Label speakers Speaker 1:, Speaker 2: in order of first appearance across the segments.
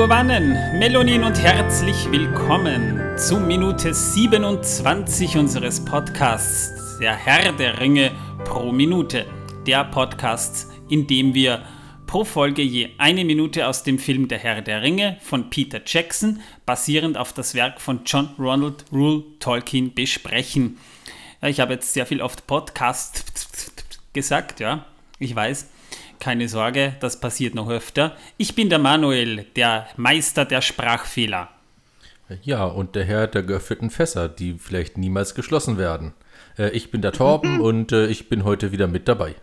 Speaker 1: Megovanen, Melonin und herzlich willkommen zu Minute 27 unseres Podcasts, der Herr der Ringe pro Minute. Der Podcast, in dem wir pro Folge je eine Minute aus dem Film Der Herr der Ringe von Peter Jackson, basierend auf das Werk von John Ronald Rule Tolkien, besprechen. Ich habe jetzt sehr viel oft Podcast gesagt, ja, ich weiß. Keine Sorge, das passiert noch öfter. Ich bin der Manuel, der Meister der Sprachfehler.
Speaker 2: Ja, und der Herr der geöffneten Fässer, die vielleicht niemals geschlossen werden. Äh, ich bin der Torben und äh, ich bin heute wieder mit dabei.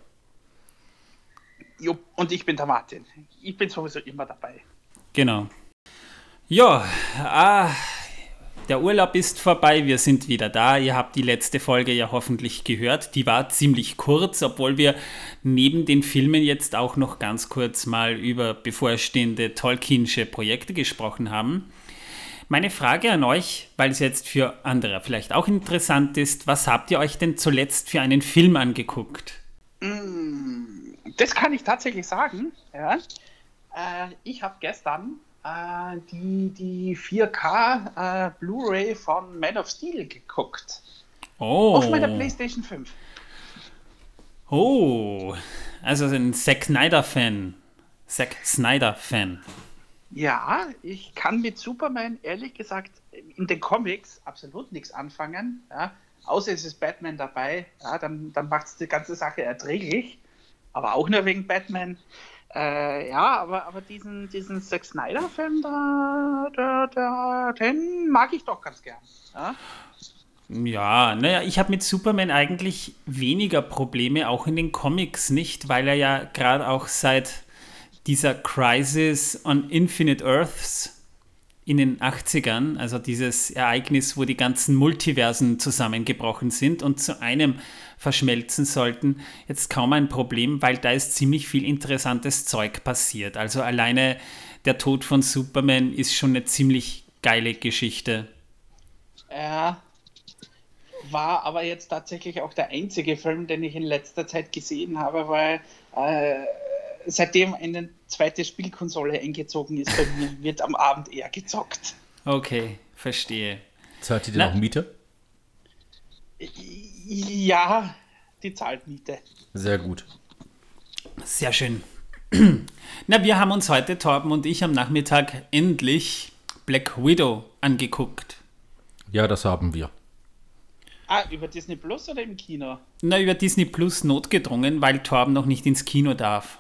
Speaker 3: Jo, und ich bin der Martin. Ich bin sowieso immer dabei.
Speaker 1: Genau. Ja, ah, der Urlaub ist vorbei, wir sind wieder da. Ihr habt die letzte Folge ja hoffentlich gehört. Die war ziemlich kurz, obwohl wir neben den Filmen jetzt auch noch ganz kurz mal über bevorstehende Tolkienische Projekte gesprochen haben. Meine Frage an euch, weil es jetzt für andere vielleicht auch interessant ist, was habt ihr euch denn zuletzt für einen Film angeguckt?
Speaker 3: Mm, das kann ich tatsächlich sagen. Ja. Äh, ich habe gestern äh, die, die 4K äh, Blu-ray von Man of Steel geguckt.
Speaker 1: Oh.
Speaker 3: Auf meiner PlayStation 5.
Speaker 1: Oh, also ein Zack Snyder-Fan. Zack Snyder-Fan.
Speaker 3: Ja, ich kann mit Superman ehrlich gesagt in den Comics absolut nichts anfangen. Ja. Außer es ist Batman dabei, ja, dann, dann macht es die ganze Sache erträglich. Aber auch nur wegen Batman. Äh, ja, aber, aber diesen, diesen Zack Snyder-Film, da, da, da, den mag ich doch ganz gern. Ja?
Speaker 1: Ja, naja, ich habe mit Superman eigentlich weniger Probleme, auch in den Comics nicht, weil er ja gerade auch seit dieser Crisis on Infinite Earths in den 80ern, also dieses Ereignis, wo die ganzen Multiversen zusammengebrochen sind und zu einem verschmelzen sollten, jetzt kaum ein Problem, weil da ist ziemlich viel interessantes Zeug passiert. Also alleine der Tod von Superman ist schon eine ziemlich geile Geschichte.
Speaker 3: Ja, war aber jetzt tatsächlich auch der einzige Film, den ich in letzter Zeit gesehen habe, weil äh, seitdem eine zweite Spielkonsole eingezogen ist, bei mir wird am Abend eher gezockt.
Speaker 1: Okay, verstehe.
Speaker 2: Zahlt ihr denn auch Miete?
Speaker 3: Ja, die zahlt Miete.
Speaker 2: Sehr gut.
Speaker 1: Sehr schön. Na, wir haben uns heute, Torben und ich, am Nachmittag endlich Black Widow angeguckt.
Speaker 2: Ja, das haben wir.
Speaker 3: Ah, über Disney Plus oder im Kino?
Speaker 1: Na, über Disney Plus notgedrungen, weil Torben noch nicht ins Kino darf.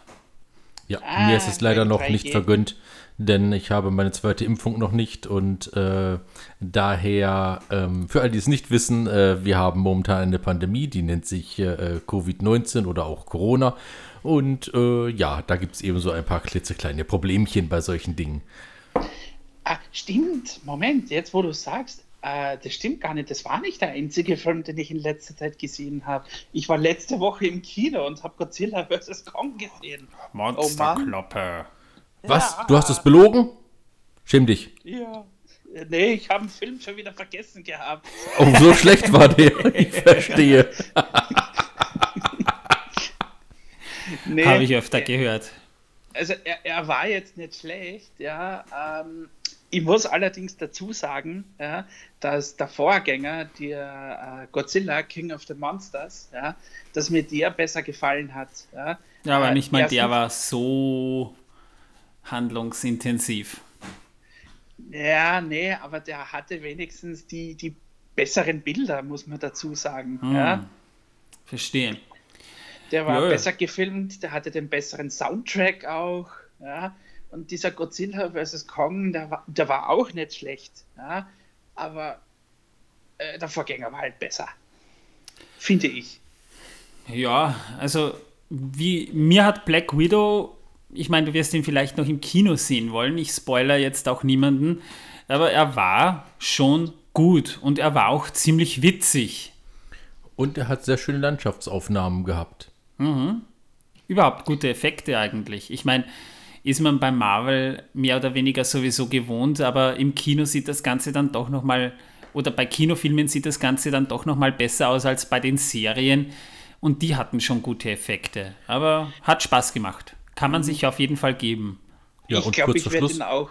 Speaker 2: Ja, ah, mir ist es leider noch nicht vergönnt, denn ich habe meine zweite Impfung noch nicht und äh, daher, ähm, für all die es nicht wissen, äh, wir haben momentan eine Pandemie, die nennt sich äh, Covid-19 oder auch Corona. Und äh, ja, da gibt es eben so ein paar klitzekleine Problemchen bei solchen Dingen.
Speaker 3: Ah, stimmt, Moment, jetzt wo du sagst, äh, das stimmt gar nicht. Das war nicht der einzige Film, den ich in letzter Zeit gesehen habe. Ich war letzte Woche im Kino und habe Godzilla vs. Kong gesehen.
Speaker 1: Monsterkloppe.
Speaker 2: Oh Was? Ja. Du hast es belogen? Schäm dich.
Speaker 3: Ja. Nee, ich habe den Film schon wieder vergessen gehabt.
Speaker 2: Oh, so schlecht war der. Ich verstehe.
Speaker 1: nee, habe ich öfter gehört.
Speaker 3: Also er, er, war jetzt nicht schlecht, ja. Ähm, ich muss allerdings dazu sagen, ja, dass der Vorgänger, der äh, Godzilla King of the Monsters, ja, dass mir der besser gefallen hat. Ja,
Speaker 1: ja aber äh, nicht mal der war so handlungsintensiv.
Speaker 3: Ja, nee, aber der hatte wenigstens die, die besseren Bilder, muss man dazu sagen. Hm, ja.
Speaker 1: Verstehe.
Speaker 3: Der war ja. besser gefilmt, der hatte den besseren Soundtrack auch. Ja. Und dieser Godzilla vs. Kong, der war, der war auch nicht schlecht. Ja? Aber äh, der Vorgänger war halt besser. Finde ich.
Speaker 1: Ja, also wie mir hat Black Widow, ich meine, du wirst ihn vielleicht noch im Kino sehen wollen. Ich spoiler jetzt auch niemanden, aber er war schon gut und er war auch ziemlich witzig.
Speaker 2: Und er hat sehr schöne Landschaftsaufnahmen gehabt.
Speaker 1: Mhm. Überhaupt gute Effekte eigentlich. Ich meine, ist man bei Marvel mehr oder weniger sowieso gewohnt, aber im Kino sieht das Ganze dann doch nochmal, oder bei Kinofilmen sieht das Ganze dann doch nochmal besser aus als bei den Serien. Und die hatten schon gute Effekte. Aber hat Spaß gemacht. Kann man mhm. sich auf jeden Fall geben.
Speaker 3: Ja, ich glaube, ich werde ihn auch.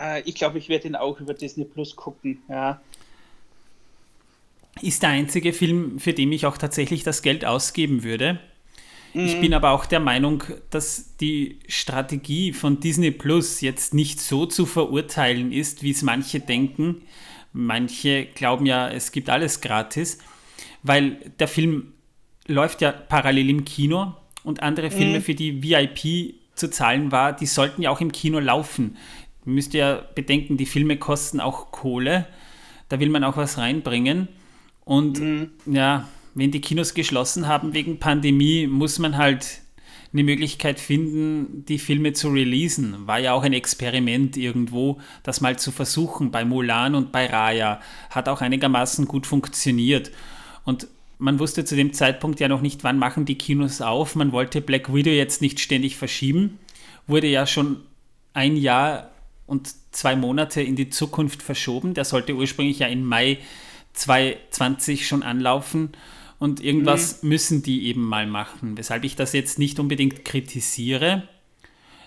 Speaker 3: Äh, ich glaube, ich werde ihn auch über Disney Plus gucken. Ja.
Speaker 1: Ist der einzige Film, für den ich auch tatsächlich das Geld ausgeben würde. Ich mhm. bin aber auch der Meinung, dass die Strategie von Disney Plus jetzt nicht so zu verurteilen ist, wie es manche denken. Manche glauben ja, es gibt alles gratis, weil der Film läuft ja parallel im Kino und andere Filme, mhm. für die VIP zu zahlen war, die sollten ja auch im Kino laufen. Ihr müsst ja bedenken, die Filme kosten auch Kohle. Da will man auch was reinbringen. Und mhm. ja, wenn die Kinos geschlossen haben wegen Pandemie, muss man halt eine Möglichkeit finden, die Filme zu releasen. War ja auch ein Experiment irgendwo, das mal zu versuchen. Bei Mulan und bei Raya hat auch einigermaßen gut funktioniert. Und man wusste zu dem Zeitpunkt ja noch nicht, wann machen die Kinos auf. Man wollte Black Widow jetzt nicht ständig verschieben. Wurde ja schon ein Jahr und zwei Monate in die Zukunft verschoben. Der sollte ursprünglich ja im Mai 2020 schon anlaufen. Und irgendwas mhm. müssen die eben mal machen, weshalb ich das jetzt nicht unbedingt kritisiere.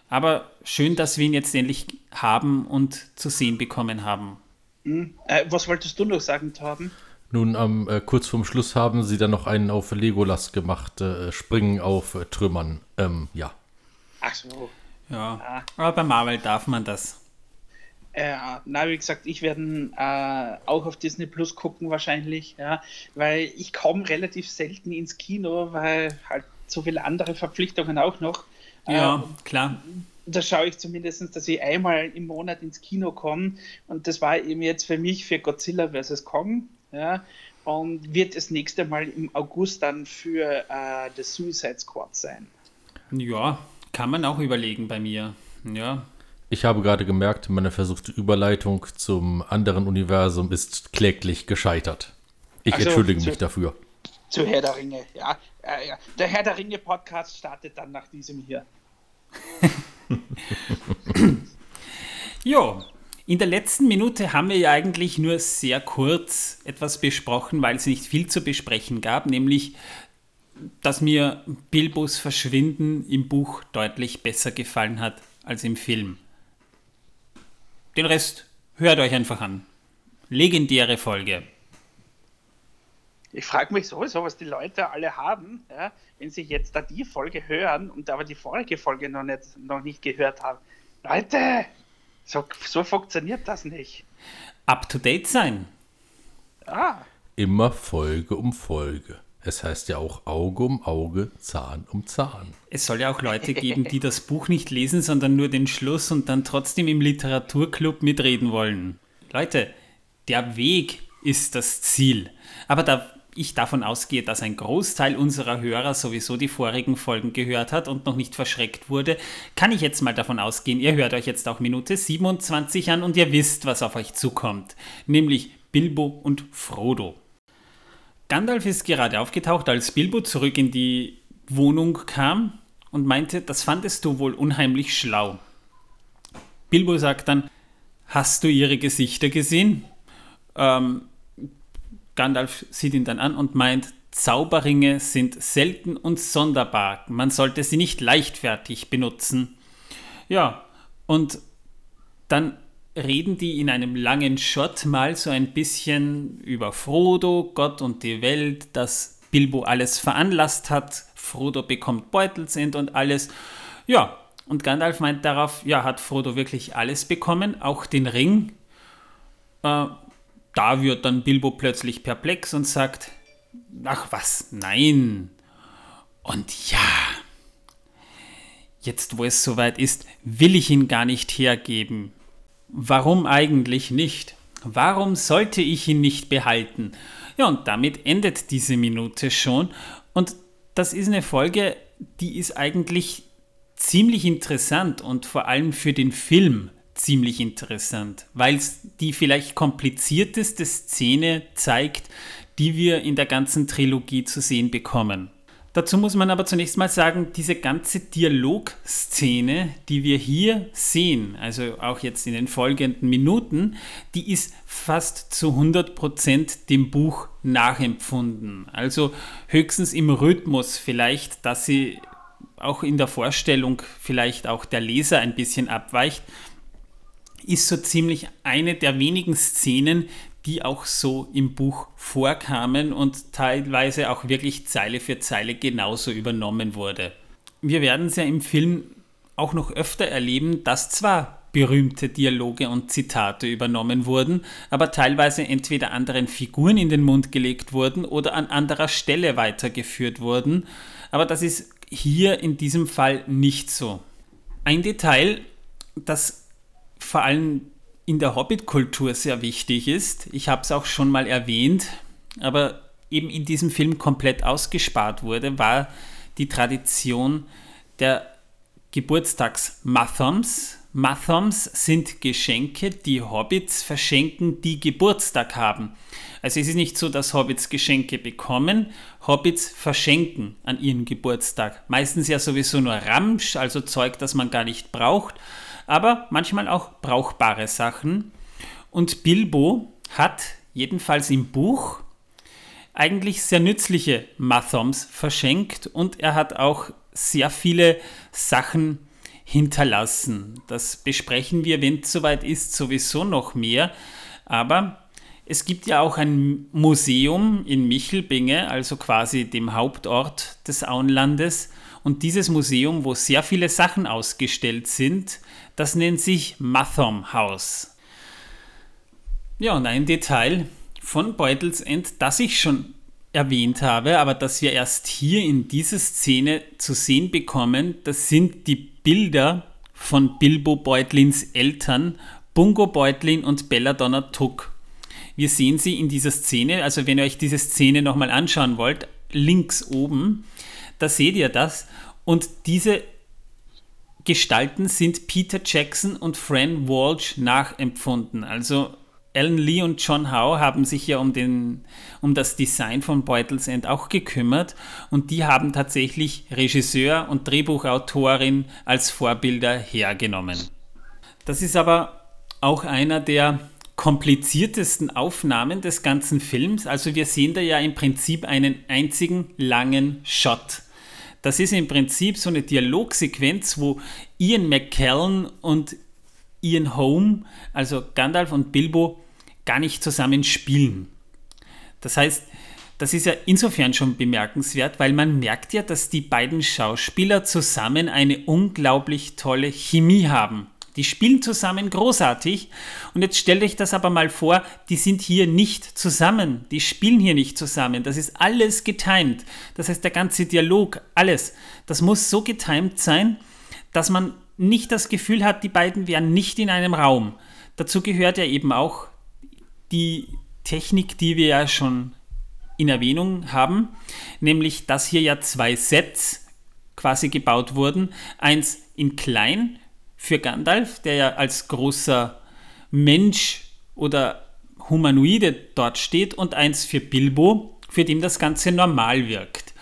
Speaker 1: Aber schön, dass wir ihn jetzt endlich haben und zu sehen bekommen haben.
Speaker 3: Mhm. Äh, was wolltest du noch sagen, Torben?
Speaker 2: Nun, ähm, äh, kurz vorm Schluss haben sie dann noch einen auf Legolas gemacht, äh, Springen auf äh, Trümmern. Ähm, ja.
Speaker 3: Ach so.
Speaker 1: Ja, ah. aber bei Marvel darf man das.
Speaker 3: Äh, na, wie gesagt, ich werde äh, auch auf Disney Plus gucken wahrscheinlich, ja, weil ich komme relativ selten ins Kino, weil halt so viele andere Verpflichtungen auch noch.
Speaker 1: Ja, ähm, klar.
Speaker 3: Da schaue ich zumindest, dass ich einmal im Monat ins Kino komme und das war eben jetzt für mich für Godzilla vs. Kong, ja, und wird das nächste Mal im August dann für äh, das Suicide Squad sein.
Speaker 1: Ja, kann man auch überlegen bei mir, ja.
Speaker 2: Ich habe gerade gemerkt, meine versuchte Überleitung zum anderen Universum ist kläglich gescheitert. Ich also, entschuldige mich zu, dafür.
Speaker 3: Zu Herr der Ringe, ja. Äh, ja. Der Herr der Ringe Podcast startet dann nach diesem hier.
Speaker 1: jo, in der letzten Minute haben wir ja eigentlich nur sehr kurz etwas besprochen, weil es nicht viel zu besprechen gab, nämlich dass mir Bilbos Verschwinden im Buch deutlich besser gefallen hat als im Film. Den Rest hört euch einfach an. Legendäre Folge.
Speaker 3: Ich frage mich sowieso, was die Leute alle haben, ja, wenn sie jetzt da die Folge hören und aber die vorige Folge noch nicht, noch nicht gehört haben. Leute, so, so funktioniert das nicht.
Speaker 1: Up to date sein.
Speaker 2: Ah. Immer Folge um Folge. Es heißt ja auch Auge um Auge, Zahn um Zahn.
Speaker 1: Es soll ja auch Leute geben, die das Buch nicht lesen, sondern nur den Schluss und dann trotzdem im Literaturclub mitreden wollen. Leute, der Weg ist das Ziel. Aber da ich davon ausgehe, dass ein Großteil unserer Hörer sowieso die vorigen Folgen gehört hat und noch nicht verschreckt wurde, kann ich jetzt mal davon ausgehen, ihr hört euch jetzt auch Minute 27 an und ihr wisst, was auf euch zukommt. Nämlich Bilbo und Frodo. Gandalf ist gerade aufgetaucht, als Bilbo zurück in die Wohnung kam und meinte, das fandest du wohl unheimlich schlau. Bilbo sagt dann, hast du ihre Gesichter gesehen? Ähm, Gandalf sieht ihn dann an und meint, Zauberringe sind selten und sonderbar. Man sollte sie nicht leichtfertig benutzen. Ja, und dann reden die in einem langen Shot mal so ein bisschen über Frodo, Gott und die Welt, dass Bilbo alles veranlasst hat. Frodo bekommt Beutelsend und alles. Ja, und Gandalf meint darauf, ja, hat Frodo wirklich alles bekommen, auch den Ring. Äh, da wird dann Bilbo plötzlich perplex und sagt, ach was, nein. Und ja, jetzt wo es soweit ist, will ich ihn gar nicht hergeben. Warum eigentlich nicht? Warum sollte ich ihn nicht behalten? Ja, und damit endet diese Minute schon. Und das ist eine Folge, die ist eigentlich ziemlich interessant und vor allem für den Film ziemlich interessant, weil es die vielleicht komplizierteste Szene zeigt, die wir in der ganzen Trilogie zu sehen bekommen. Dazu muss man aber zunächst mal sagen, diese ganze Dialogszene, die wir hier sehen, also auch jetzt in den folgenden Minuten, die ist fast zu 100% dem Buch nachempfunden. Also höchstens im Rhythmus vielleicht, dass sie auch in der Vorstellung vielleicht auch der Leser ein bisschen abweicht, ist so ziemlich eine der wenigen Szenen, die auch so im Buch vorkamen und teilweise auch wirklich Zeile für Zeile genauso übernommen wurde. Wir werden es ja im Film auch noch öfter erleben, dass zwar berühmte Dialoge und Zitate übernommen wurden, aber teilweise entweder anderen Figuren in den Mund gelegt wurden oder an anderer Stelle weitergeführt wurden. Aber das ist hier in diesem Fall nicht so. Ein Detail, das vor allem in der Hobbit-Kultur sehr wichtig ist, ich habe es auch schon mal erwähnt, aber eben in diesem Film komplett ausgespart wurde, war die Tradition der Geburtstags-Mathoms. Mathoms sind Geschenke, die Hobbits verschenken, die Geburtstag haben. Also es ist nicht so, dass Hobbits Geschenke bekommen, Hobbits verschenken an ihren Geburtstag. Meistens ja sowieso nur Ramsch, also Zeug, das man gar nicht braucht, aber manchmal auch brauchbare Sachen. Und Bilbo hat jedenfalls im Buch eigentlich sehr nützliche Mathoms verschenkt und er hat auch sehr viele Sachen hinterlassen. Das besprechen wir, wenn es soweit ist, sowieso noch mehr. Aber es gibt ja auch ein Museum in Michelbinge, also quasi dem Hauptort des Auenlandes. Und dieses Museum, wo sehr viele Sachen ausgestellt sind, das nennt sich Mathom House. Ja, und ein Detail von Beutels End, das ich schon erwähnt habe, aber das wir erst hier in dieser Szene zu sehen bekommen, das sind die Bilder von Bilbo Beutlins Eltern, Bungo Beutlin und Belladonna Tuck. Wir sehen sie in dieser Szene, also wenn ihr euch diese Szene nochmal anschauen wollt, links oben, da seht ihr das und diese Gestalten sind Peter Jackson und Fran Walsh nachempfunden. Also Alan Lee und John Howe haben sich ja um, den, um das Design von Beutles End auch gekümmert und die haben tatsächlich Regisseur und Drehbuchautorin als Vorbilder hergenommen. Das ist aber auch einer der kompliziertesten Aufnahmen des ganzen Films. Also wir sehen da ja im Prinzip einen einzigen langen Shot. Das ist im Prinzip so eine Dialogsequenz, wo Ian McKellen und Ian Home, also Gandalf und Bilbo, gar nicht zusammen spielen. Das heißt, das ist ja insofern schon bemerkenswert, weil man merkt ja, dass die beiden Schauspieler zusammen eine unglaublich tolle Chemie haben. Die spielen zusammen großartig. Und jetzt stellt euch das aber mal vor, die sind hier nicht zusammen. Die spielen hier nicht zusammen. Das ist alles getimt. Das heißt, der ganze Dialog, alles, das muss so getimt sein, dass man nicht das Gefühl hat, die beiden wären nicht in einem Raum. Dazu gehört ja eben auch die Technik, die wir ja schon in Erwähnung haben, nämlich dass hier ja zwei Sets quasi gebaut wurden. Eins in klein für Gandalf, der ja als großer Mensch oder Humanoide dort steht, und eins für Bilbo, für den das Ganze normal wirkt.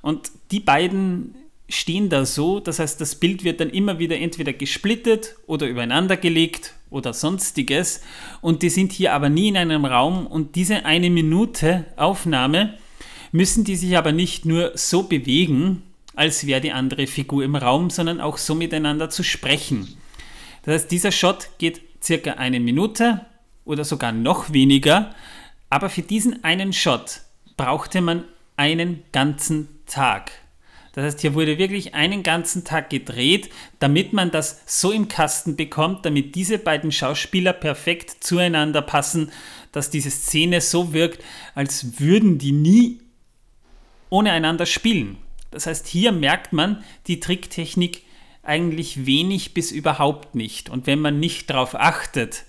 Speaker 1: Und die beiden stehen da so, das heißt, das Bild wird dann immer wieder entweder gesplittet oder übereinander gelegt oder sonstiges und die sind hier aber nie in einem Raum und diese eine Minute Aufnahme müssen die sich aber nicht nur so bewegen, als wäre die andere Figur im Raum, sondern auch so miteinander zu sprechen. Das heißt, dieser Shot geht circa eine Minute oder sogar noch weniger, aber für diesen einen Shot brauchte man einen ganzen Tag. Das heißt, hier wurde wirklich einen ganzen Tag gedreht, damit man das so im Kasten bekommt, damit diese beiden Schauspieler perfekt zueinander passen, dass diese Szene so wirkt, als würden die nie ohne einander spielen. Das heißt, hier merkt man die Tricktechnik eigentlich wenig bis überhaupt nicht. Und wenn man nicht darauf achtet,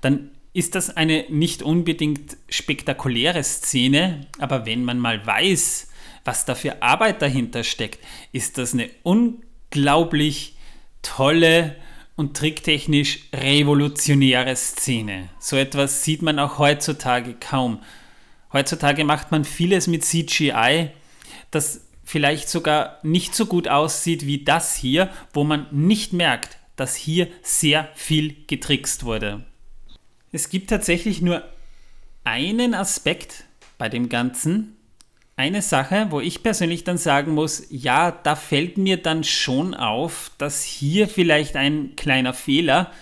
Speaker 1: dann ist das eine nicht unbedingt spektakuläre Szene, aber wenn man mal weiß, was da für Arbeit dahinter steckt, ist das eine unglaublich tolle und tricktechnisch revolutionäre Szene. So etwas sieht man auch heutzutage kaum. Heutzutage macht man vieles mit CGI, das vielleicht sogar nicht so gut aussieht wie das hier, wo man nicht merkt, dass hier sehr viel getrickst wurde. Es gibt tatsächlich nur einen Aspekt bei dem Ganzen, eine Sache, wo ich persönlich dann sagen muss, ja, da fällt mir dann schon auf, dass hier vielleicht ein kleiner Fehler,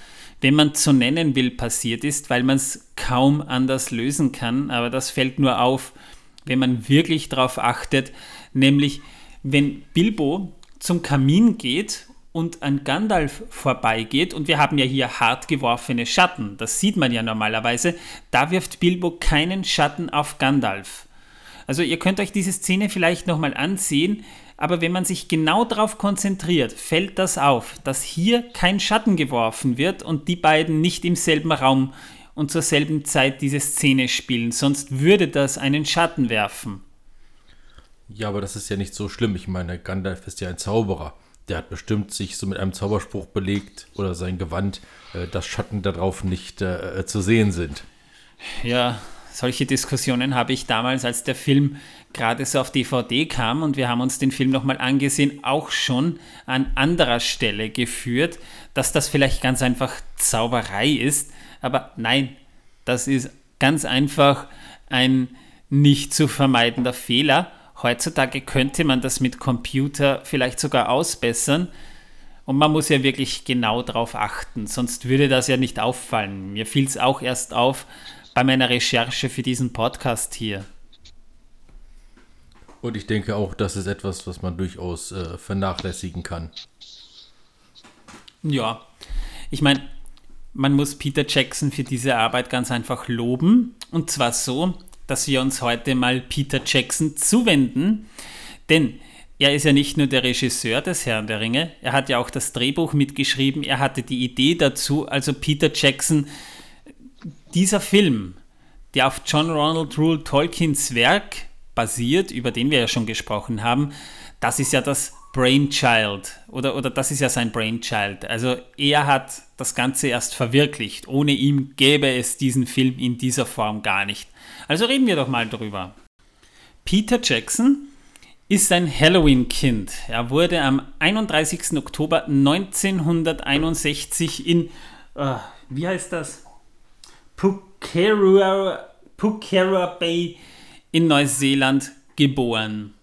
Speaker 1: wenn man so nennen will, passiert ist, weil man es kaum anders lösen kann. Aber das fällt nur auf, wenn man wirklich darauf achtet, nämlich wenn Bilbo zum Kamin geht und an Gandalf vorbeigeht, und wir haben ja hier hart geworfene Schatten, das sieht man ja normalerweise, da wirft Bilbo keinen Schatten auf Gandalf. Also ihr könnt euch diese Szene vielleicht nochmal ansehen, aber wenn man sich genau darauf konzentriert, fällt das auf, dass hier kein Schatten geworfen wird und die beiden nicht im selben Raum und zur selben Zeit diese Szene spielen, sonst würde das einen Schatten werfen.
Speaker 2: Ja, aber das ist ja nicht so schlimm. Ich meine, Gandalf ist ja ein Zauberer der hat bestimmt sich so mit einem Zauberspruch belegt oder sein Gewand, äh, dass Schatten darauf nicht äh, zu sehen sind.
Speaker 1: Ja, solche Diskussionen habe ich damals, als der Film gerade so auf DVD kam und wir haben uns den Film nochmal angesehen, auch schon an anderer Stelle geführt, dass das vielleicht ganz einfach Zauberei ist. Aber nein, das ist ganz einfach ein nicht zu vermeidender Fehler. Heutzutage könnte man das mit Computer vielleicht sogar ausbessern. Und man muss ja wirklich genau darauf achten, sonst würde das ja nicht auffallen. Mir fiel es auch erst auf bei meiner Recherche für diesen Podcast hier.
Speaker 2: Und ich denke auch, das ist etwas, was man durchaus äh, vernachlässigen kann.
Speaker 1: Ja, ich meine, man muss Peter Jackson für diese Arbeit ganz einfach loben. Und zwar so, dass wir uns heute mal Peter Jackson zuwenden. Denn er ist ja nicht nur der Regisseur des Herrn der Ringe, er hat ja auch das Drehbuch mitgeschrieben, er hatte die Idee dazu. Also Peter Jackson, dieser Film, der auf John Ronald Rule Tolkiens Werk basiert, über den wir ja schon gesprochen haben, das ist ja das Brainchild oder, oder das ist ja sein Brainchild. Also er hat das Ganze erst verwirklicht. Ohne ihn gäbe es diesen Film in dieser Form gar nicht. Also reden wir doch mal drüber. Peter Jackson ist ein Halloween-Kind. Er wurde am 31. Oktober 1961 in, uh, wie heißt das? Pukerua, Pukerua Bay in Neuseeland geboren.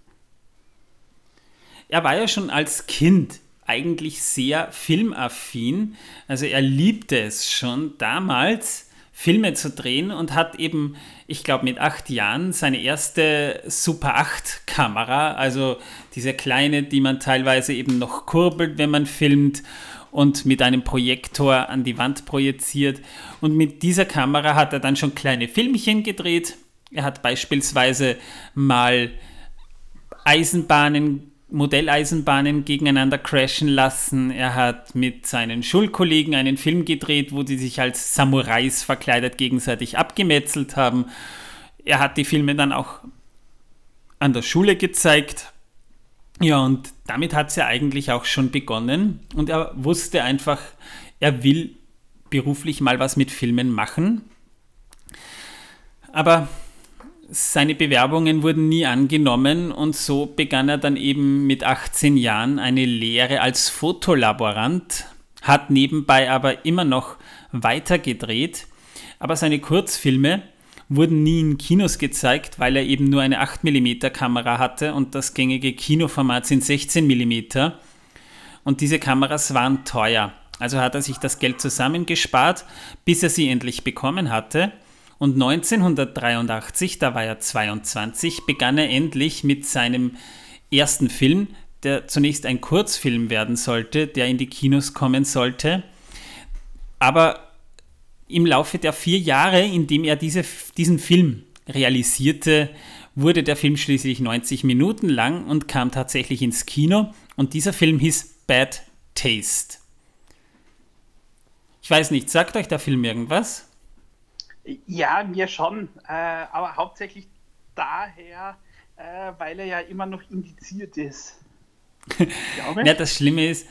Speaker 1: Er war ja schon als Kind eigentlich sehr filmaffin. Also er liebte es schon damals Filme zu drehen und hat eben, ich glaube, mit acht Jahren seine erste Super 8 Kamera, also diese kleine, die man teilweise eben noch kurbelt, wenn man filmt und mit einem Projektor an die Wand projiziert. Und mit dieser Kamera hat er dann schon kleine Filmchen gedreht. Er hat beispielsweise mal Eisenbahnen Modelleisenbahnen gegeneinander crashen lassen. Er hat mit seinen Schulkollegen einen Film gedreht, wo die sich als Samurais verkleidet gegenseitig abgemetzelt haben. Er hat die Filme dann auch an der Schule gezeigt. Ja, und damit hat es ja eigentlich auch schon begonnen. Und er wusste einfach, er will beruflich mal was mit Filmen machen. Aber seine Bewerbungen wurden nie angenommen und so begann er dann eben mit 18 Jahren eine Lehre als Fotolaborant, hat nebenbei aber immer noch weiter gedreht, aber seine Kurzfilme wurden nie in Kinos gezeigt, weil er eben nur eine 8mm Kamera hatte und das gängige Kinoformat sind 16 mm und diese Kameras waren teuer. Also hat er sich das Geld zusammengespart, bis er sie endlich bekommen hatte – und 1983, da war er 22, begann er endlich mit seinem ersten Film, der zunächst ein Kurzfilm werden sollte, der in die Kinos kommen sollte. Aber im Laufe der vier Jahre, in dem er diese, diesen Film realisierte, wurde der Film schließlich 90 Minuten lang und kam tatsächlich ins Kino. Und dieser Film hieß Bad Taste. Ich weiß nicht, sagt euch der Film irgendwas?
Speaker 3: Ja, mir schon, äh, aber hauptsächlich daher, äh, weil er ja immer noch indiziert ist.
Speaker 1: ja, das Schlimme ist,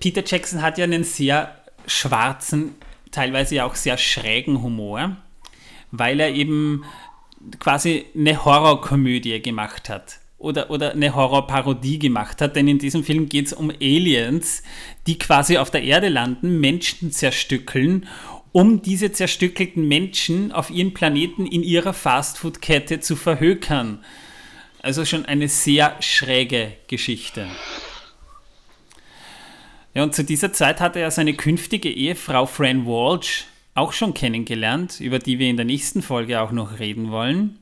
Speaker 1: Peter Jackson hat ja einen sehr schwarzen, teilweise ja auch sehr schrägen Humor, weil er eben quasi eine Horrorkomödie gemacht hat oder, oder eine Horrorparodie gemacht hat, denn in diesem Film geht es um Aliens, die quasi auf der Erde landen, Menschen zerstückeln um diese zerstückelten Menschen auf ihren Planeten in ihrer Fastfood-Kette zu verhökern. Also schon eine sehr schräge Geschichte. Ja, und zu dieser Zeit hatte er seine künftige Ehefrau Fran Walsh auch schon kennengelernt, über die wir in der nächsten Folge auch noch reden wollen.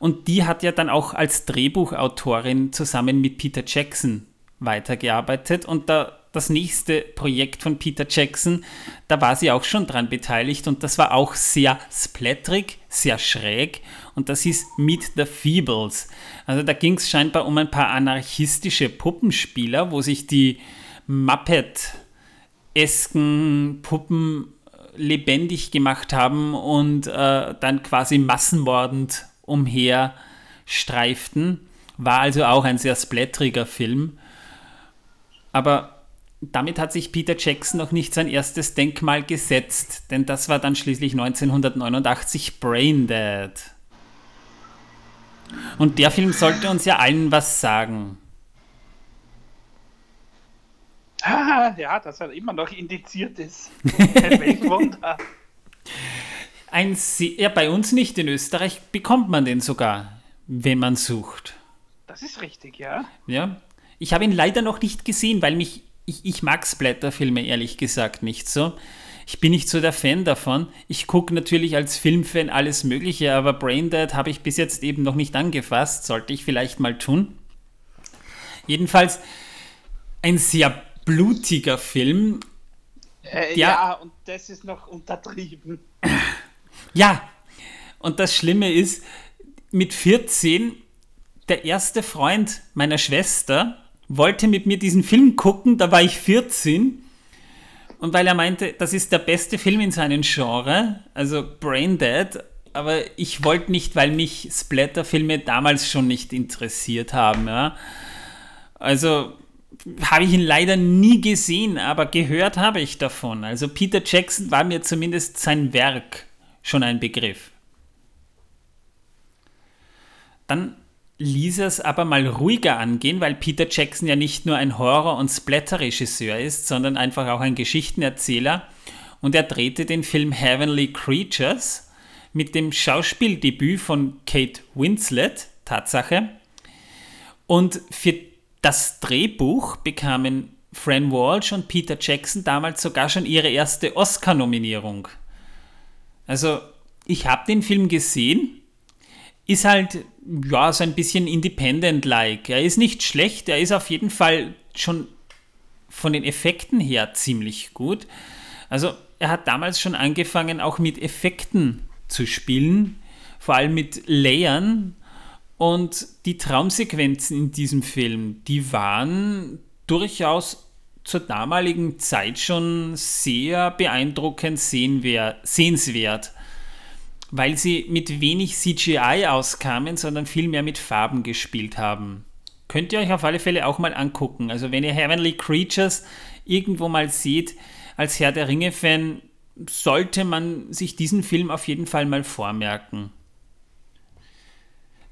Speaker 1: Und die hat ja dann auch als Drehbuchautorin zusammen mit Peter Jackson weitergearbeitet. Und da, das nächste Projekt von Peter Jackson, da war sie auch schon dran beteiligt und das war auch sehr splatterig, sehr schräg und das ist Meet the Feebles. Also da ging es scheinbar um ein paar anarchistische Puppenspieler, wo sich die Muppet-esken Puppen lebendig gemacht haben und äh, dann quasi massenmordend umher streiften. War also auch ein sehr splatteriger Film. Aber damit hat sich Peter Jackson noch nicht sein erstes Denkmal gesetzt, denn das war dann schließlich 1989 Braindead. Und der Film sollte uns ja allen was sagen.
Speaker 3: Ah, ja, dass er immer noch indiziert ist. Welch Wunder.
Speaker 1: Ein ja, bei uns nicht. In Österreich bekommt man den sogar, wenn man sucht.
Speaker 3: Das ist richtig, ja.
Speaker 1: Ja. Ich habe ihn leider noch nicht gesehen, weil mich. Ich, ich mag Splatterfilme ehrlich gesagt nicht so. Ich bin nicht so der Fan davon. Ich gucke natürlich als Filmfan alles Mögliche, aber Braindead habe ich bis jetzt eben noch nicht angefasst. Sollte ich vielleicht mal tun. Jedenfalls ein sehr blutiger Film.
Speaker 3: Äh, ja, und das ist noch untertrieben.
Speaker 1: Ja, und das Schlimme ist, mit 14, der erste Freund meiner Schwester wollte mit mir diesen Film gucken, da war ich 14. Und weil er meinte, das ist der beste Film in seinem Genre, also Braindead, aber ich wollte nicht, weil mich Splatterfilme damals schon nicht interessiert haben. Ja. Also habe ich ihn leider nie gesehen, aber gehört habe ich davon. Also Peter Jackson war mir zumindest sein Werk schon ein Begriff. Dann ließ es aber mal ruhiger angehen, weil Peter Jackson ja nicht nur ein Horror- und Splatter-Regisseur ist, sondern einfach auch ein Geschichtenerzähler. Und er drehte den Film Heavenly Creatures mit dem Schauspieldebüt von Kate Winslet, Tatsache. Und für das Drehbuch bekamen Fran Walsh und Peter Jackson damals sogar schon ihre erste Oscar-Nominierung. Also, ich habe den Film gesehen, ist halt, ja, so ein bisschen independent-like. Er ist nicht schlecht, er ist auf jeden Fall schon von den Effekten her ziemlich gut. Also, er hat damals schon angefangen, auch mit Effekten zu spielen, vor allem mit Layern. Und die Traumsequenzen in diesem Film, die waren durchaus zur damaligen Zeit schon sehr beeindruckend sehenswert, weil sie mit wenig CGI auskamen, sondern viel mehr mit Farben gespielt haben. Könnt ihr euch auf alle Fälle auch mal angucken. Also wenn ihr Heavenly Creatures irgendwo mal seht, als Herr der Ringe-Fan, sollte man sich diesen Film auf jeden Fall mal vormerken.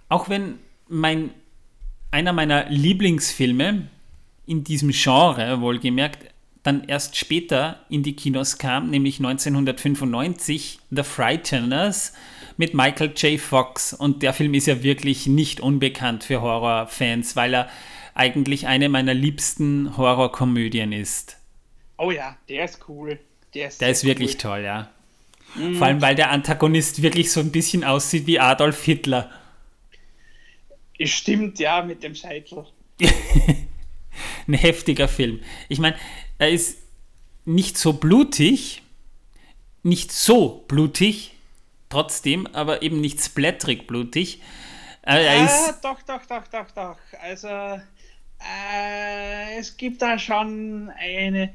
Speaker 1: Auch wenn mein, einer meiner Lieblingsfilme, in diesem Genre, wohlgemerkt, dann erst später in die Kinos kam, nämlich 1995 The Frighteners mit Michael J. Fox. Und der Film ist ja wirklich nicht unbekannt für Horrorfans, weil er eigentlich eine meiner liebsten Horrorkomödien ist.
Speaker 3: Oh ja, der ist cool.
Speaker 1: Der ist, der ist wirklich cool. toll, ja. Mhm. Vor allem, weil der Antagonist wirklich so ein bisschen aussieht wie Adolf Hitler.
Speaker 3: Stimmt, ja, mit dem Scheitel.
Speaker 1: ein heftiger Film. Ich meine, er ist nicht so blutig, nicht so blutig, trotzdem, aber eben nicht splatterig blutig.
Speaker 3: Er ja, ist doch, doch, doch, doch, doch. Also, äh, es gibt da schon eine,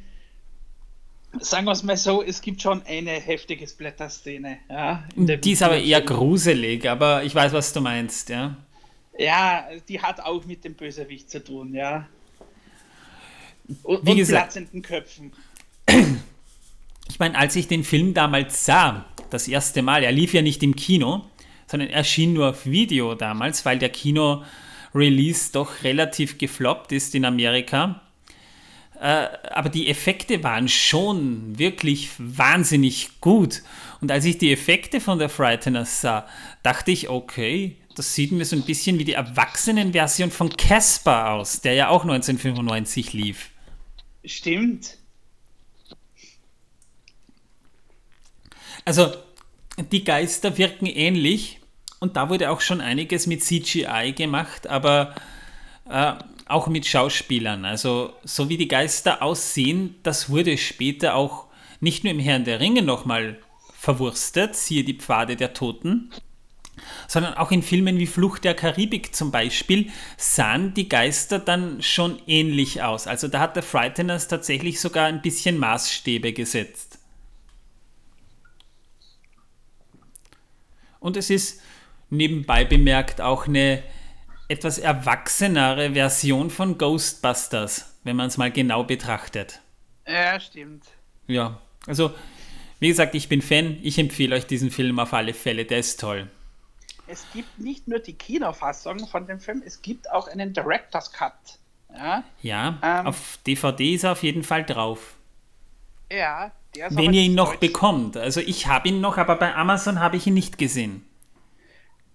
Speaker 3: sagen wir es mal so, es gibt schon eine heftige Splatter-Szene. Ja,
Speaker 1: die ist aber eher gruselig, aber ich weiß, was du meinst, ja.
Speaker 3: Ja, die hat auch mit dem Bösewicht zu tun, ja. Und, Wie gesagt, platzenden Köpfen.
Speaker 1: Ich meine, als ich den Film damals sah, das erste Mal, er lief ja nicht im Kino, sondern erschien nur auf Video damals, weil der Kino-Release doch relativ gefloppt ist in Amerika. Äh, aber die Effekte waren schon wirklich wahnsinnig gut. Und als ich die Effekte von der Frighteners sah, dachte ich, okay, das sieht mir so ein bisschen wie die Erwachsenenversion von Casper aus, der ja auch 1995 lief.
Speaker 3: Stimmt.
Speaker 1: Also, die Geister wirken ähnlich und da wurde auch schon einiges mit CGI gemacht, aber äh, auch mit Schauspielern. Also, so wie die Geister aussehen, das wurde später auch nicht nur im Herrn der Ringe nochmal verwurstet, siehe die Pfade der Toten, sondern auch in Filmen wie Flucht der Karibik zum Beispiel sahen die Geister dann schon ähnlich aus. Also da hat der Frighteners tatsächlich sogar ein bisschen Maßstäbe gesetzt. Und es ist nebenbei bemerkt auch eine etwas erwachsenere Version von Ghostbusters, wenn man es mal genau betrachtet.
Speaker 3: Ja, stimmt.
Speaker 1: Ja, also wie gesagt, ich bin Fan, ich empfehle euch diesen Film auf alle Fälle, der ist toll
Speaker 3: es gibt nicht nur die Kinofassung von dem Film, es gibt auch einen Director's Cut.
Speaker 1: Ja, ja ähm, auf DVD ist er auf jeden Fall drauf.
Speaker 3: Ja,
Speaker 1: der ist Wenn ihr ihn noch Deutsch. bekommt. Also ich habe ihn noch, aber bei Amazon habe ich ihn nicht gesehen.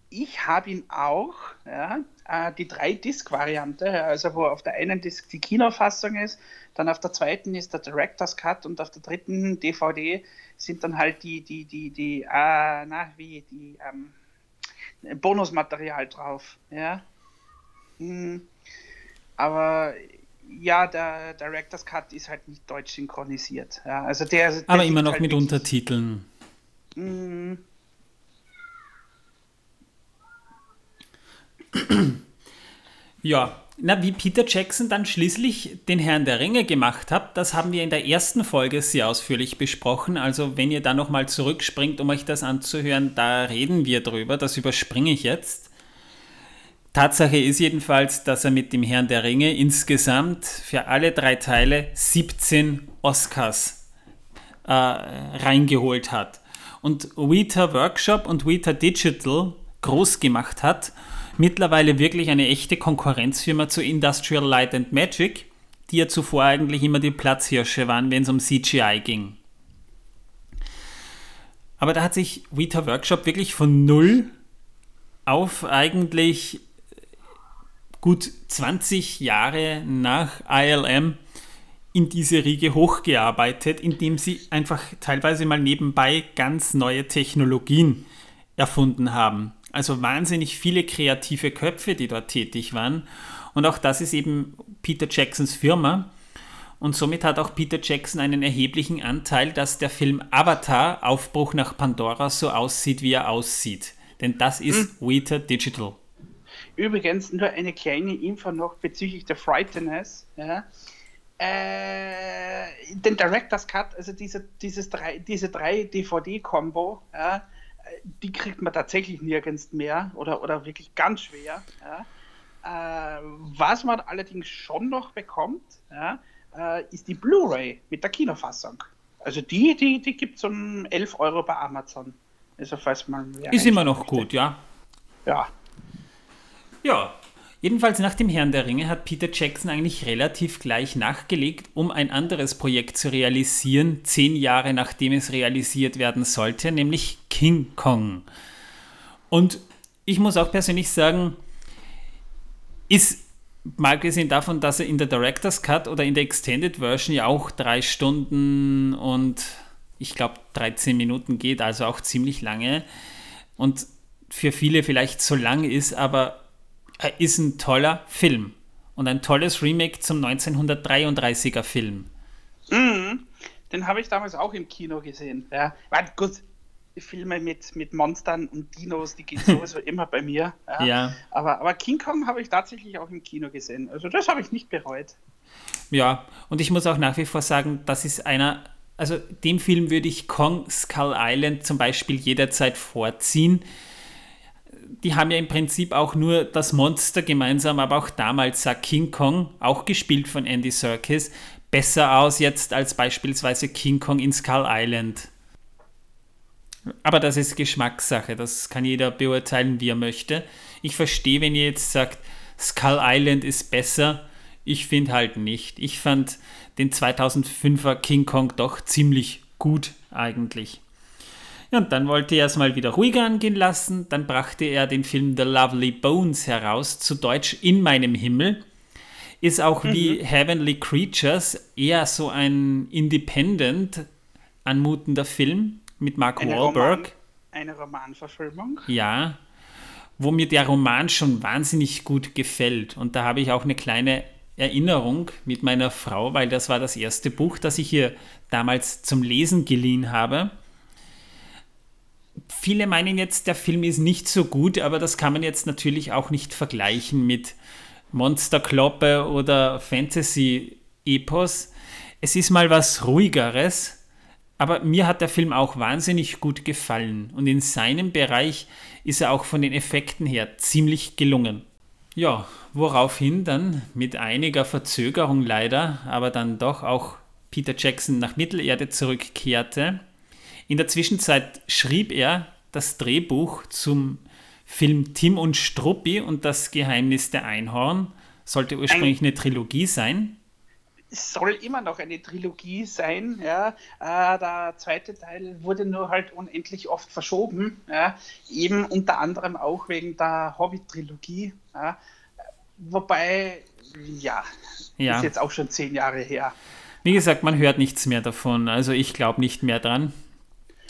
Speaker 3: Ich habe ihn auch, ja, äh, die 3-Disc-Variante, also wo auf der einen Disc die Kinofassung ist, dann auf der zweiten ist der Director's Cut und auf der dritten DVD sind dann halt die, die, die, die, äh, na, wie, die, ähm, Bonusmaterial drauf. Ja. Hm. Aber ja, der Director's Cut ist halt nicht deutsch synchronisiert. Ja, also der, der
Speaker 1: Aber immer noch halt mit Untertiteln. Hm. ja, na, wie Peter Jackson dann schließlich den Herrn der Ringe gemacht hat, das haben wir in der ersten Folge sehr ausführlich besprochen. Also wenn ihr da nochmal zurückspringt, um euch das anzuhören, da reden wir drüber. Das überspringe ich jetzt. Tatsache ist jedenfalls, dass er mit dem Herrn der Ringe insgesamt für alle drei Teile 17 Oscars äh, reingeholt hat. Und Weta Workshop und Weta Digital groß gemacht hat mittlerweile wirklich eine echte Konkurrenzfirma zu Industrial Light and Magic, die ja zuvor eigentlich immer die Platzhirsche waren, wenn es um CGI ging. Aber da hat sich Vita Workshop wirklich von null auf eigentlich gut 20 Jahre nach ILM in diese Riege hochgearbeitet, indem sie einfach teilweise mal nebenbei ganz neue Technologien erfunden haben. Also wahnsinnig viele kreative Köpfe, die dort tätig waren. Und auch das ist eben Peter Jacksons Firma. Und somit hat auch Peter Jackson einen erheblichen Anteil, dass der Film Avatar, Aufbruch nach Pandora, so aussieht, wie er aussieht. Denn das ist hm. Weta Digital.
Speaker 3: Übrigens nur eine kleine Info noch bezüglich der Frighteners. Ja. Äh, den Director's Cut, also diese, dieses drei, diese drei DVD-Kombo, ja, die kriegt man tatsächlich nirgends mehr oder, oder wirklich ganz schwer. Ja. Äh, was man allerdings schon noch bekommt, ja, äh, ist die Blu-ray mit der Kinofassung. Also die, die, die gibt es um 11 Euro bei Amazon. Also falls man
Speaker 1: ist immer noch gut, ja.
Speaker 3: Ja.
Speaker 1: Ja, Jedenfalls nach dem Herrn der Ringe hat Peter Jackson eigentlich relativ gleich nachgelegt, um ein anderes Projekt zu realisieren, zehn Jahre nachdem es realisiert werden sollte, nämlich King Kong. Und ich muss auch persönlich sagen, ist mal gesehen davon, dass er in der Director's Cut oder in der Extended Version ja auch drei Stunden und ich glaube 13 Minuten geht, also auch ziemlich lange und für viele vielleicht so lang ist, aber er ist ein toller Film und ein tolles Remake zum 1933er Film.
Speaker 3: Mhm. Den habe ich damals auch im Kino gesehen. Ja, gut. Filme mit, mit Monstern und Dinos, die gehen sowieso immer bei mir. Ja. ja. Aber, aber King Kong habe ich tatsächlich auch im Kino gesehen. Also das habe ich nicht bereut.
Speaker 1: Ja, und ich muss auch nach wie vor sagen, das ist einer, also dem Film würde ich Kong Skull Island zum Beispiel jederzeit vorziehen die haben ja im Prinzip auch nur das Monster gemeinsam, aber auch damals sah King Kong, auch gespielt von Andy Serkis, besser aus jetzt als beispielsweise King Kong in Skull Island. Aber das ist Geschmackssache, das kann jeder beurteilen, wie er möchte. Ich verstehe, wenn ihr jetzt sagt, Skull Island ist besser. Ich finde halt nicht. Ich fand den 2005er King Kong doch ziemlich gut eigentlich. Und dann wollte er es mal wieder ruhiger angehen lassen. Dann brachte er den Film The Lovely Bones heraus, zu Deutsch In meinem Himmel. Ist auch mhm. wie Heavenly Creatures eher so ein independent anmutender Film mit Mark eine Wahlberg. Roman,
Speaker 3: eine Romanverfilmung.
Speaker 1: Ja, wo mir der Roman schon wahnsinnig gut gefällt. Und da habe ich auch eine kleine Erinnerung mit meiner Frau, weil das war das erste Buch, das ich ihr damals zum Lesen geliehen habe. Viele meinen jetzt, der Film ist nicht so gut, aber das kann man jetzt natürlich auch nicht vergleichen mit Monsterkloppe oder Fantasy-Epos. Es ist mal was ruhigeres, aber mir hat der Film auch wahnsinnig gut gefallen und in seinem Bereich ist er auch von den Effekten her ziemlich gelungen. Ja, woraufhin dann mit einiger Verzögerung leider, aber dann doch auch Peter Jackson nach Mittelerde zurückkehrte. In der Zwischenzeit schrieb er das Drehbuch zum Film Tim und Struppi und das Geheimnis der Einhorn. Sollte ursprünglich eine Trilogie sein.
Speaker 3: Es soll immer noch eine Trilogie sein. Ja. Äh, der zweite Teil wurde nur halt unendlich oft verschoben. Ja. Eben unter anderem auch wegen der Hobbit-Trilogie. Ja. Wobei, ja, ja, ist jetzt auch schon zehn Jahre her.
Speaker 1: Wie gesagt, man hört nichts mehr davon. Also ich glaube nicht mehr dran.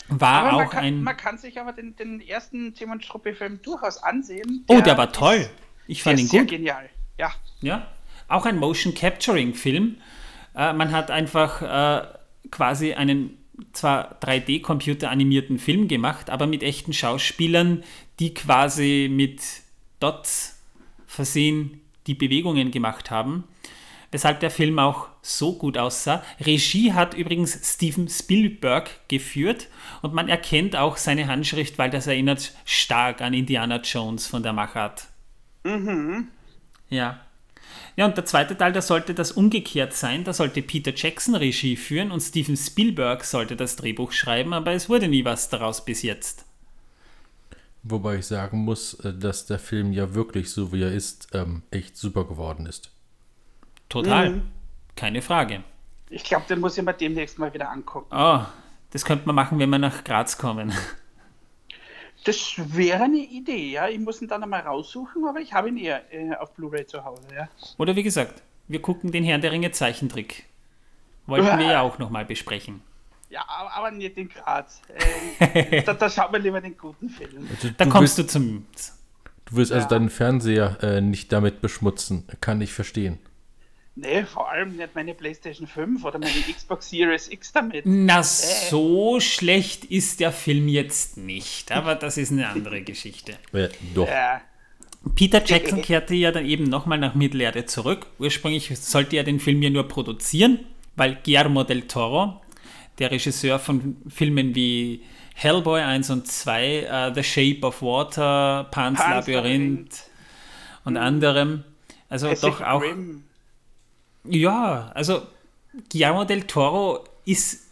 Speaker 1: War aber auch
Speaker 3: kann,
Speaker 1: ein.
Speaker 3: Man kann sich aber den, den ersten Simon Struppe-Film durchaus ansehen.
Speaker 1: Der oh, der war toll. Ich fand ihn
Speaker 3: sehr
Speaker 1: gut.
Speaker 3: genial. Ja.
Speaker 1: Ja. Auch ein Motion Capturing-Film. Äh, man hat einfach äh, quasi einen zwar 3D-Computer animierten Film gemacht, aber mit echten Schauspielern, die quasi mit Dots versehen die Bewegungen gemacht haben weshalb der Film auch so gut aussah. Regie hat übrigens Steven Spielberg geführt und man erkennt auch seine Handschrift, weil das erinnert stark an Indiana Jones von der Machart. Mhm. Ja. Ja, und der zweite Teil, da sollte das umgekehrt sein. Da sollte Peter Jackson Regie führen und Steven Spielberg sollte das Drehbuch schreiben, aber es wurde nie was daraus bis jetzt.
Speaker 2: Wobei ich sagen muss, äh, dass der Film ja wirklich, so wie er ist, ähm, echt super geworden ist.
Speaker 1: Total. Mhm. Keine Frage.
Speaker 3: Ich glaube, den muss ich mir demnächst mal wieder angucken.
Speaker 1: Oh, das könnte man machen, wenn wir nach Graz kommen.
Speaker 3: Das wäre eine Idee, ja. Ich muss ihn dann einmal raussuchen, aber ich habe ihn eher äh, auf Blu-ray zu Hause, ja.
Speaker 1: Oder wie gesagt, wir gucken den Herrn der Ringe Zeichentrick. Wollten wir ja auch nochmal besprechen.
Speaker 3: Ja, aber nicht in Graz. Ähm, da, da schaut man lieber den guten Film.
Speaker 1: Also, da kommst willst, du zum.
Speaker 2: Du willst also ja. also deinen Fernseher äh, nicht damit beschmutzen. Kann ich verstehen.
Speaker 3: Nee, vor allem nicht meine PlayStation 5 oder meine Xbox Series X damit.
Speaker 1: Na, äh. so schlecht ist der Film jetzt nicht, aber das ist eine andere Geschichte.
Speaker 2: Ja, doch. Ja.
Speaker 1: Peter Jackson kehrte ja dann eben nochmal nach Mittelerde zurück. Ursprünglich sollte er den Film ja nur produzieren, weil Guillermo del Toro, der Regisseur von Filmen wie Hellboy 1 und 2, uh, The Shape of Water, Pan's, Pan's Labyrinth, Labyrinth und anderem, also Pacific doch auch. Rim ja, also Guillermo del Toro ist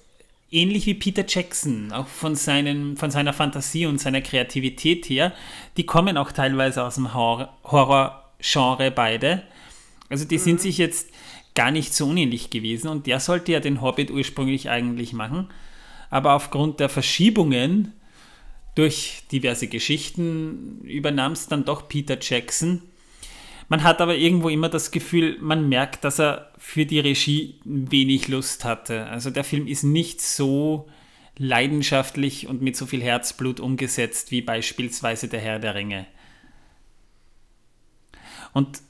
Speaker 1: ähnlich wie Peter Jackson, auch von, seinen, von seiner Fantasie und seiner Kreativität her. Die kommen auch teilweise aus dem Horror-Genre beide. Also die mhm. sind sich jetzt gar nicht so unähnlich gewesen und der sollte ja den Hobbit ursprünglich eigentlich machen. Aber aufgrund der Verschiebungen durch diverse Geschichten übernahm es dann doch Peter Jackson man hat aber irgendwo immer das Gefühl, man merkt, dass er für die Regie wenig Lust hatte. Also der Film ist nicht so leidenschaftlich und mit so viel Herzblut umgesetzt wie beispielsweise Der Herr der Ringe. Und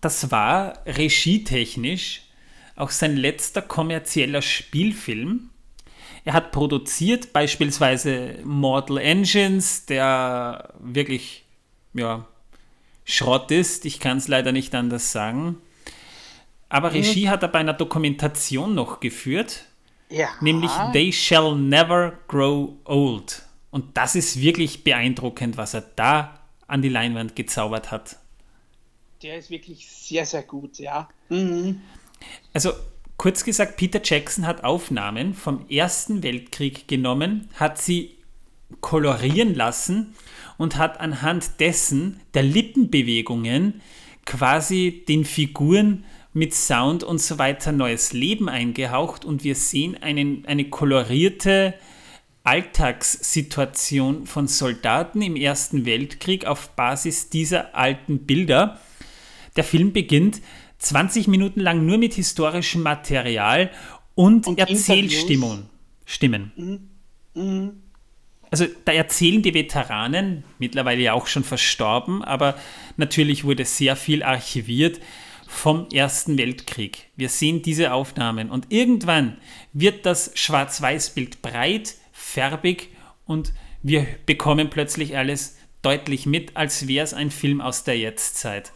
Speaker 1: das war regietechnisch auch sein letzter kommerzieller Spielfilm. Er hat produziert beispielsweise Mortal Engines, der wirklich ja, Schrott ist. Ich kann es leider nicht anders sagen. Aber mhm. Regie hat er bei einer Dokumentation noch geführt. Ja. Nämlich They Shall Never Grow Old. Und das ist wirklich beeindruckend, was er da an die Leinwand gezaubert hat.
Speaker 3: Der ist wirklich sehr, sehr gut, ja. Mhm.
Speaker 1: Also kurz gesagt, Peter Jackson hat Aufnahmen vom Ersten Weltkrieg genommen, hat sie kolorieren lassen und hat anhand dessen der Lippenbewegungen quasi den Figuren mit Sound und so weiter neues Leben eingehaucht und wir sehen einen, eine kolorierte Alltagssituation von Soldaten im Ersten Weltkrieg auf Basis dieser alten Bilder. Der Film beginnt 20 Minuten lang nur mit historischem Material und, und Erzählstimmen. Stimmen. Mhm. Mhm. Also da erzählen die Veteranen, mittlerweile ja auch schon verstorben, aber natürlich wurde sehr viel archiviert vom Ersten Weltkrieg. Wir sehen diese Aufnahmen und irgendwann wird das Schwarz-Weiß-Bild breit, färbig und wir bekommen plötzlich alles deutlich mit, als wäre es ein Film aus der Jetztzeit.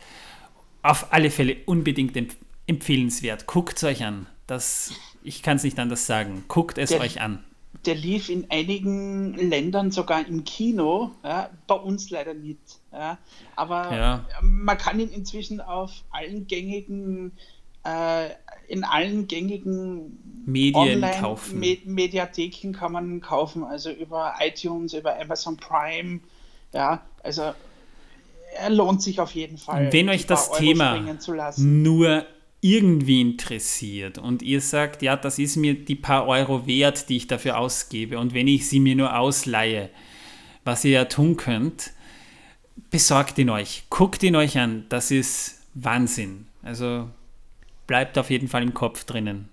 Speaker 1: Auf alle Fälle unbedingt empf empfehlenswert. Guckt es euch an. Das, ich kann es nicht anders sagen. Guckt es der, euch an.
Speaker 3: Der lief in einigen Ländern sogar im Kino, ja, bei uns leider nicht. Ja. Aber ja. man kann ihn inzwischen auf allen gängigen, äh, in allen gängigen
Speaker 1: Medien kaufen.
Speaker 3: Me Mediatheken kann man kaufen, also über iTunes, über Amazon Prime. Ja, also er lohnt sich auf jeden Fall.
Speaker 1: Wenn euch das Thema nur irgendwie interessiert und ihr sagt, ja, das ist mir die paar Euro wert, die ich dafür ausgebe und wenn ich sie mir nur ausleihe, was ihr ja tun könnt, besorgt ihn euch, guckt ihn euch an, das ist Wahnsinn. Also bleibt auf jeden Fall im Kopf drinnen.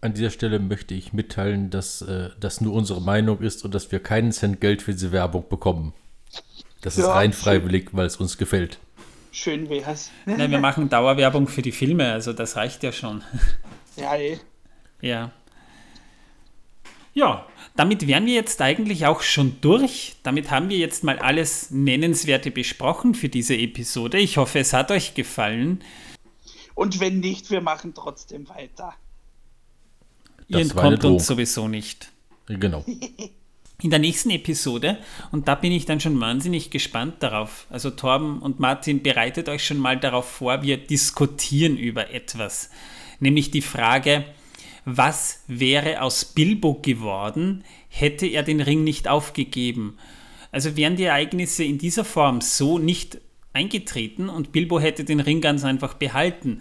Speaker 2: An dieser Stelle möchte ich mitteilen, dass äh, das nur unsere Meinung ist und dass wir keinen Cent Geld für diese Werbung bekommen. Das ja, ist rein freiwillig, weil es uns gefällt.
Speaker 3: Schön wär's.
Speaker 1: Nein, wir machen Dauerwerbung für die Filme, also das reicht ja schon.
Speaker 3: Ja, eh.
Speaker 1: Ja. Ja, damit wären wir jetzt eigentlich auch schon durch. Damit haben wir jetzt mal alles Nennenswerte besprochen für diese Episode. Ich hoffe, es hat euch gefallen.
Speaker 3: Und wenn nicht, wir machen trotzdem weiter.
Speaker 1: Ihr entkommt uns sowieso nicht.
Speaker 2: Genau.
Speaker 1: in der nächsten Episode, und da bin ich dann schon wahnsinnig gespannt darauf. Also Torben und Martin, bereitet euch schon mal darauf vor, wir diskutieren über etwas. Nämlich die Frage, was wäre aus Bilbo geworden, hätte er den Ring nicht aufgegeben? Also wären die Ereignisse in dieser Form so nicht eingetreten und Bilbo hätte den Ring ganz einfach behalten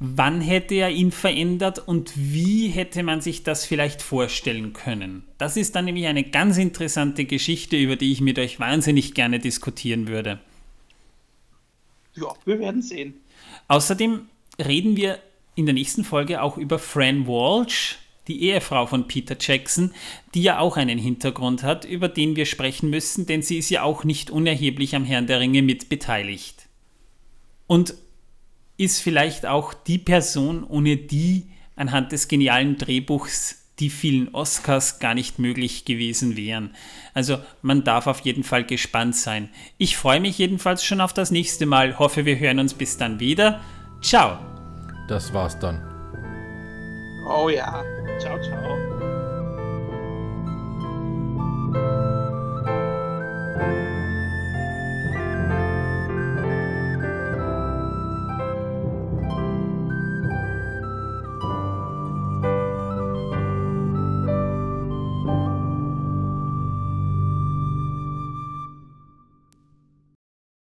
Speaker 1: Wann hätte er ihn verändert und wie hätte man sich das vielleicht vorstellen können? Das ist dann nämlich eine ganz interessante Geschichte, über die ich mit euch wahnsinnig gerne diskutieren würde.
Speaker 3: Ja, wir werden sehen.
Speaker 1: Außerdem reden wir in der nächsten Folge auch über Fran Walsh, die Ehefrau von Peter Jackson, die ja auch einen Hintergrund hat, über den wir sprechen müssen, denn sie ist ja auch nicht unerheblich am Herrn der Ringe mit beteiligt. Und ist vielleicht auch die Person, ohne die anhand des genialen Drehbuchs die vielen Oscars gar nicht möglich gewesen wären. Also man darf auf jeden Fall gespannt sein. Ich freue mich jedenfalls schon auf das nächste Mal, hoffe wir hören uns bis dann wieder. Ciao.
Speaker 2: Das war's dann.
Speaker 3: Oh ja. Ciao, ciao.